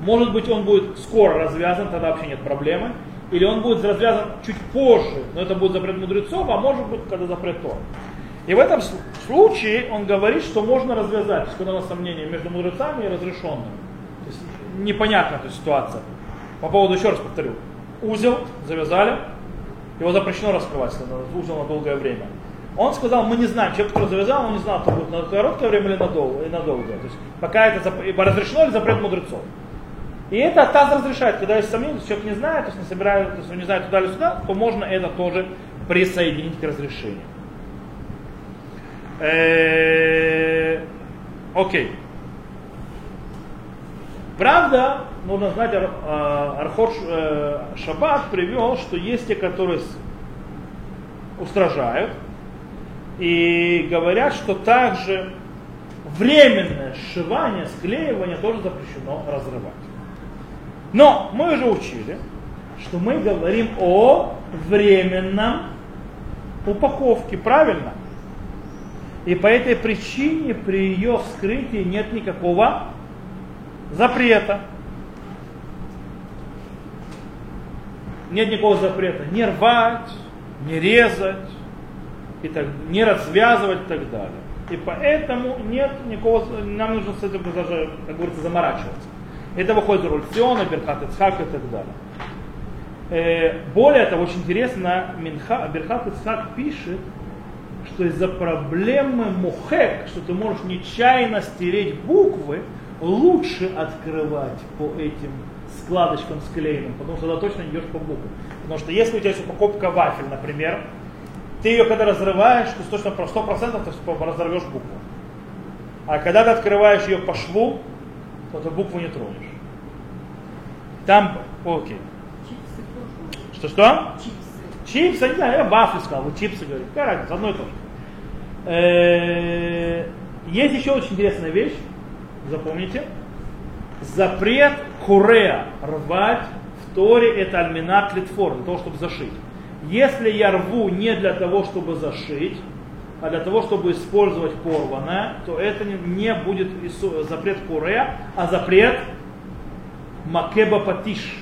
Может быть он будет скоро развязан, тогда вообще нет проблемы. Или он будет развязан чуть позже, но это будет запрет мудрецов, а может быть, когда запрет Тор. И в этом случае он говорит, что можно развязать, когда у нас сомнения между мудрецами и разрешенными. То есть непонятная эта ситуация. По поводу, еще раз повторю, узел завязали, его запрещено раскрывать, узел на долгое время. Он сказал, мы не знаем, человек, который завязал, он не знал, это будет на короткое время или надолго. Надолго. То есть, пока это разрешено или запрет мудрецов. И это ТАЗ разрешает, когда есть сомнения, человек не знает, то есть не собирает, то есть не знает туда или сюда, то можно это тоже присоединить к разрешению. Окей. Правда, нужно знать, а, Архор э, Шаббат привел, что есть те, которые устражают и говорят, что также временное сшивание, склеивание тоже запрещено разрывать. Но мы уже учили, что мы говорим о временном упаковке, правильно? И по этой причине при ее вскрытии нет никакого запрета. Нет никакого запрета не рвать, не резать, и так, не развязывать и так далее. И поэтому нет никакого, нам нужно с этим даже, как говорится, заморачиваться. Это выходит из Рульсиона, Берхат Ицхак и так далее. Э, более того, очень интересно, Минха, Берхат Ицхак пишет, что из-за проблемы мухек, что ты можешь нечаянно стереть буквы, лучше открывать по этим складочкам склеенным, потому что тогда точно идешь по буквам. Потому что если у тебя есть упаковка вафель, например, ты ее когда разрываешь, то точно про 100% ты разорвешь букву. А когда ты открываешь ее по шву, то ты букву не тронешь. Там, окей. Что-что? Чипсы. Чипсы, не знаю, я вафли сказал, вы чипсы говорите. Какая разница, одно и то же. Э, Есть еще очень интересная вещь, запомните. Запрет курея рвать в Торе это альминат литфор, для того, чтобы зашить. Если я рву не для того, чтобы зашить, а для того, чтобы использовать порванное, то это не, будет запрет курея, а запрет макеба патиш.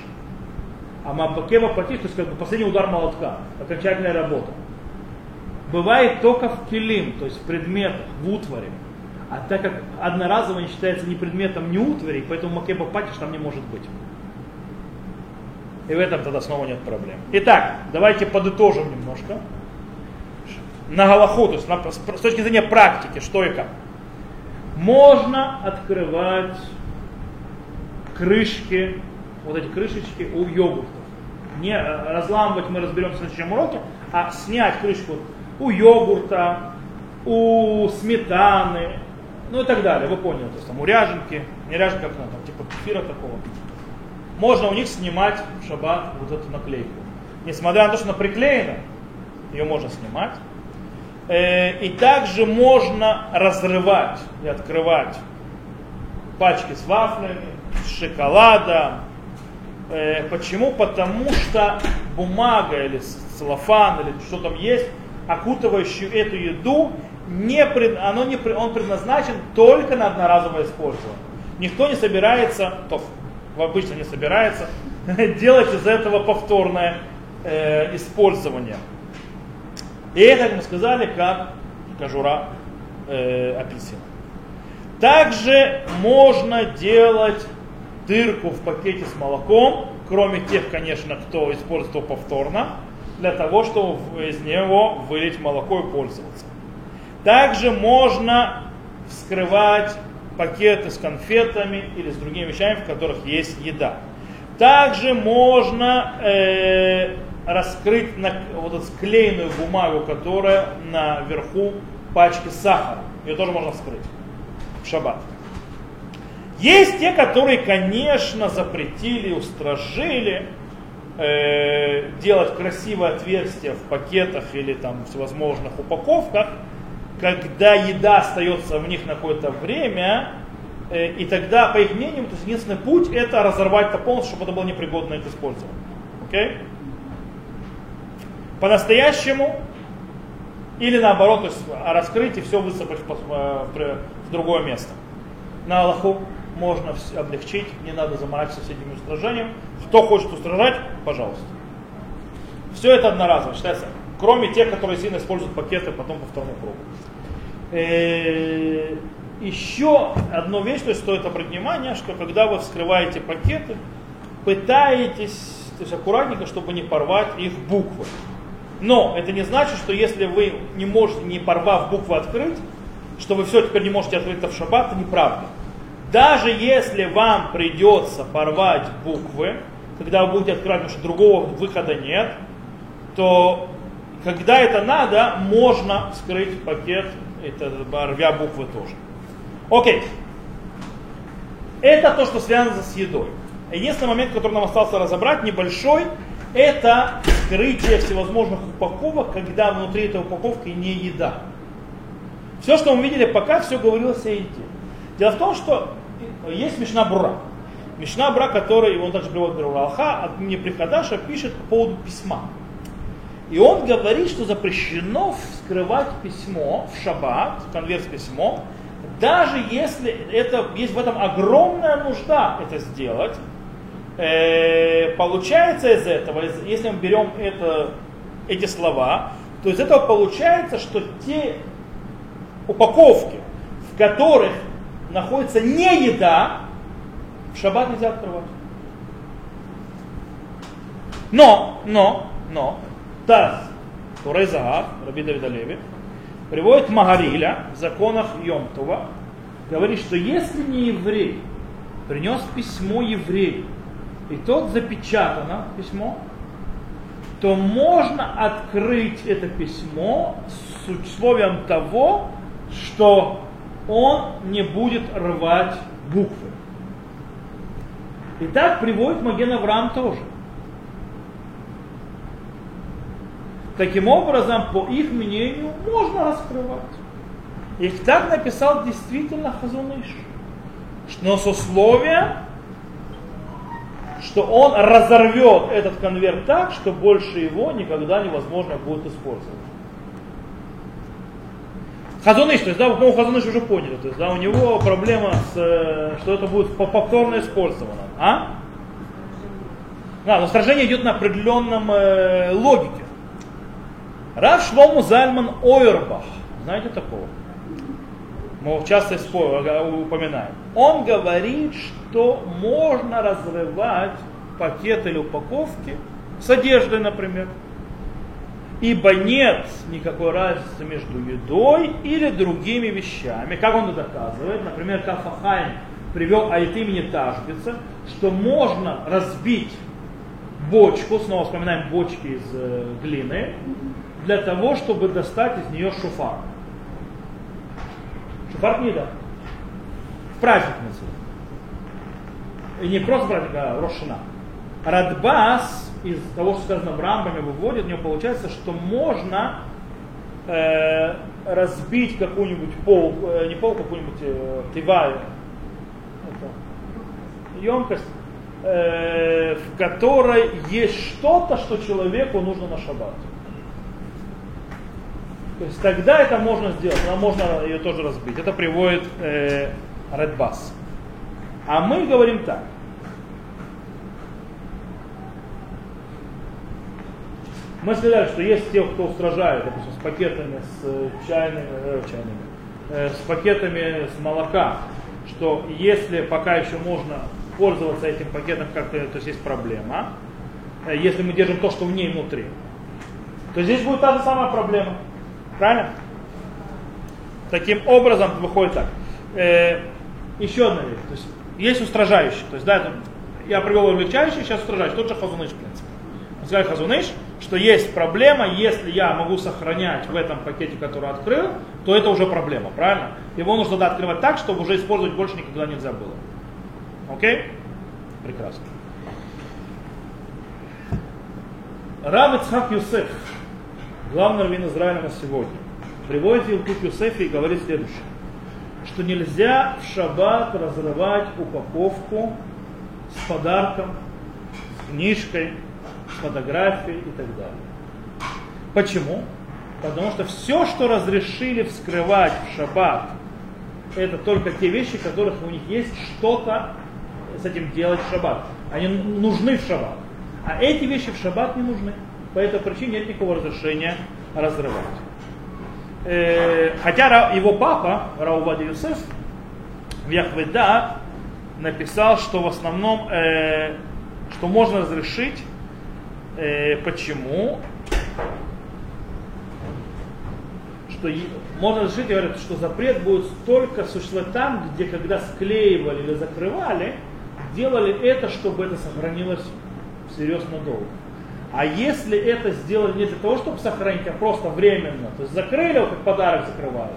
А макеба патиш, то есть как бы последний удар молотка, окончательная работа. Бывает только в килим, то есть в предметах, в утваре. А так как одноразово не считается ни предметом, ни утварей, поэтому макеба патиш там не может быть. И в этом тогда снова нет проблем. Итак, давайте подытожим немножко. На Галаху, то есть на- с точки зрения практики, что и как. Можно открывать крышки, вот эти крышечки у йогуртов. Не э, разламывать мы разберемся в следующем уроке, а снять крышку у йогурта, у сметаны, ну и так далее. Вы поняли, то есть там у ряженки, не ряженка, как там, типа кефира такого. Можно у них снимать в шаббат вот эту наклейку. Несмотря на то, что она приклеена, ее можно снимать. Э, И также можно разрывать и открывать пачки с вафлями, с шоколадом. Э, Почему? Потому что бумага или целлофан или что там есть, окутывающий эту еду, не оно не, он предназначен только на одноразовое использование. Никто не собирается, то обычно не собирается, делать из этого повторное э, использование. И это, как мы сказали, как кожура э, апельсина. Также можно делать дырку в пакете с молоком, кроме тех, конечно, кто использует его повторно, для того, чтобы из него вылить молоко и пользоваться. Также можно вскрывать пакеты с конфетами или с другими вещами, в которых есть еда. Также можно э, раскрыть на, вот эту склеенную бумагу, которая наверху пачки сахара. Ее тоже можно вскрыть в шаббат. Есть те, которые, конечно, запретили, устражили э, делать красивое отверстие в пакетах или там всевозможных упаковках, когда еда остается в них на какое-то время, э, и тогда, по их мнению, то есть единственный путь это разорвать это полностью, чтобы это было непригодно к использованию. Окей? По-настоящему или наоборот, то есть раскрыть и все высыпать в, э, в- другое место. На Аллаху можно облегчить, не надо заморачиваться с этим устражением. Кто хочет устражать, пожалуйста. Все это одноразово, считается. Кроме тех, которые сильно используют пакеты потом по второму кругу. Э, Еще одну вещь, то есть стоит обратить внимание, что когда вы вскрываете пакеты, пытаетесь, то есть аккуратненько, чтобы не порвать их буквы. Но это не значит, что если вы не можете, не порвав буквы, открыть, что вы все теперь не можете открыть это в шаббат, это неправда. Даже если вам придется порвать буквы, когда вы будете открывать, потому что другого выхода нет, то когда это надо, можно вскрыть пакет, это, рвя буквы тоже. Окей. Это то, что связано с едой. Единственный момент, который нам остался разобрать, небольшой, это вскрытие всевозможных упаковок, когда внутри этой упаковки не еда. Все, что мы видели пока, все говорилось о еде. Дело в том, что есть Мишна Брура. Мишна Брура, который, он также приводит Алха, от мне Приходаша пишет по поводу письма. И он говорит, что запрещено вскрывать письмо в шаббат, конверт с письмом, даже если это, есть в этом огромная нужда это сделать, э, получается из этого, если мы берем это, эти слова, то из этого получается, что те упаковки, в которых находится не еда, в шаббат нельзя открывать. Но, но, но, Таз, Турей Загав, Раби Давида Леви, приводит Магариля в законах Йомтова, говорит, что если не еврей принес письмо еврею, и тот запечатано письмо, то можно открыть это письмо с условием того, что он не будет рвать буквы. И так приводит Маген Авраам тоже. Таким образом, по их мнению, можно раскрывать. И так написал действительно Хазуныш. Но с условием, что он разорвет этот конверт так, что больше его никогда невозможно будет использовать. Хазуныш, то есть, да, по-моему, Хазуныш уже понял, то есть, да, у него проблема с, э, что это будет повторно использовано. А? Да, но сражение идет на определенном э, логике. Рав Шлому Зальман Ойербах, знаете такого? Мы часто упоминаем. Он говорит, что можно разрывать пакет или упаковки с одеждой, например. Ибо нет никакой разницы между едой или другими вещами. Как он это доказывает? Например, Кафахайм привел от имени Тажбица, что можно разбить бочку, снова вспоминаем бочки из э, глины, для того, чтобы достать из нее шуфар. Шуфар не да. В праздник И не просто праздник, а Рошина. Радбас из того, что сказано в Рамбаме, выводит, у него получается, что можно э, разбить какую-нибудь пол, э, не пол, какую-нибудь э, тиваю, емкость, э, в которой есть что-то, что человеку нужно на шаббат. То есть тогда это можно сделать, но можно ее тоже разбить. Это приводит э, Редбас. А мы говорим так. Мы сказали, что есть те, кто устражает, допустим, с пакетами, с э, чайными, э, чайными э, с пакетами с молока, что если пока еще можно пользоваться этим пакетом как-то, то есть есть проблема, э, если мы держим то, что в ней внутри, то здесь будет та же самая проблема. Правильно? Таким образом выходит так. Э, еще одна вещь. То есть есть устражающий. То есть, да, я привел облегчающий, сейчас устражающий. Тот же хазуныш, в принципе. Он сказал хазуныш, что есть проблема, если я могу сохранять в этом пакете, который открыл, то это уже проблема, правильно? Его нужно да, открывать так, чтобы уже использовать больше никогда нельзя было. Окей? Прекрасно. Рав Ицхак Юсеф, главный раввин Израиля на сегодня, приводит Илкут Юсефи и говорит следующее, что нельзя в шаббат разрывать упаковку с подарком, с книжкой, с фотографией и так далее. Почему? Потому что все, что разрешили вскрывать в шаббат, это только те вещи, которых у них есть что-то с этим делать в шаббат. Они нужны в шаббат. А эти вещи в шаббат не нужны. По этой причине нет никакого разрешения разрывать. Э, хотя его папа, Раувади Юсеф, в Яхведа написал, что в основном, э, что можно разрешить. Э, почему? Что можно разрешить, говорят, что запрет будет только существовать там, где когда склеивали или закрывали, делали это, чтобы это сохранилось всерьез надолго. А если это сделали не для того, чтобы сохранить, а просто временно, то есть закрыли, вот как подарок закрывают,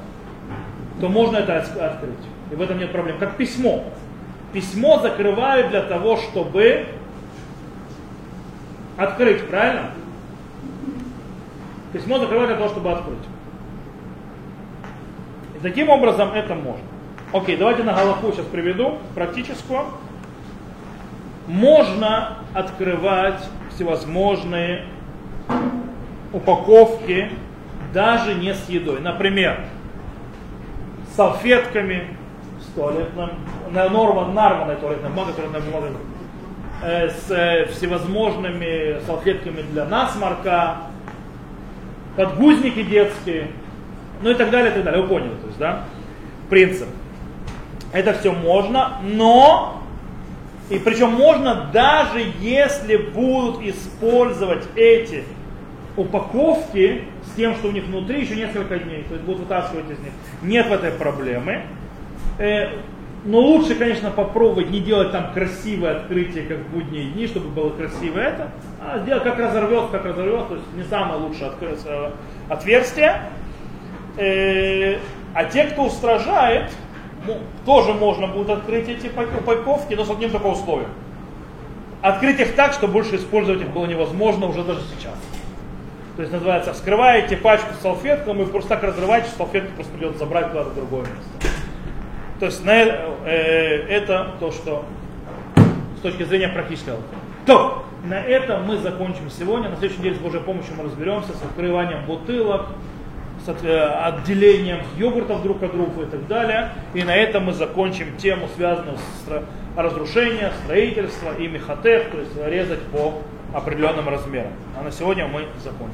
то можно это открыть. И в этом нет проблем. Как письмо. Письмо закрывают для того, чтобы открыть, правильно? Письмо закрывают для того, чтобы открыть. И таким образом это можно. Окей, давайте на голову сейчас приведу практическую. Можно открывать всевозможные упаковки, даже не с едой. Например, салфетками с туалетным, норма, нарваной туалетной бумагой, туалетной бумагой, э, с э, всевозможными салфетками для насморка, подгузники детские, ну и так далее, и так далее. Вы поняли, то есть, да? Принцип. Это все можно, но и причем можно даже если будут использовать эти упаковки с тем, что у них внутри еще несколько дней, то есть будут вытаскивать из них. Нет в этой проблемы. Э, но лучше, конечно, попробовать не делать там красивое открытие, как в будние дни, чтобы было красиво это, а сделать как разорвет, как разорвет, то есть не самое лучшее отверстие. Э, А те, кто устражает, тоже можно будет открыть эти упаковки, но с одним только условием. Открыть их так, что больше использовать их было невозможно уже даже сейчас. То есть называется, вскрываете пачку с салфетками и просто так разрываете, салфетку просто придется забрать куда-то в другое место. То есть на, э, это то, что с точки зрения практического. То, на этом мы закончим сегодня. На следующей неделе с Божьей помощью мы разберемся с открыванием бутылок, э, отделением йогуртов друг от друга и так далее. И на этом мы закончим тему, связанную с разрушением, строительством и мехотех, то есть резать по определенным размерам. А на сегодня мы закончим.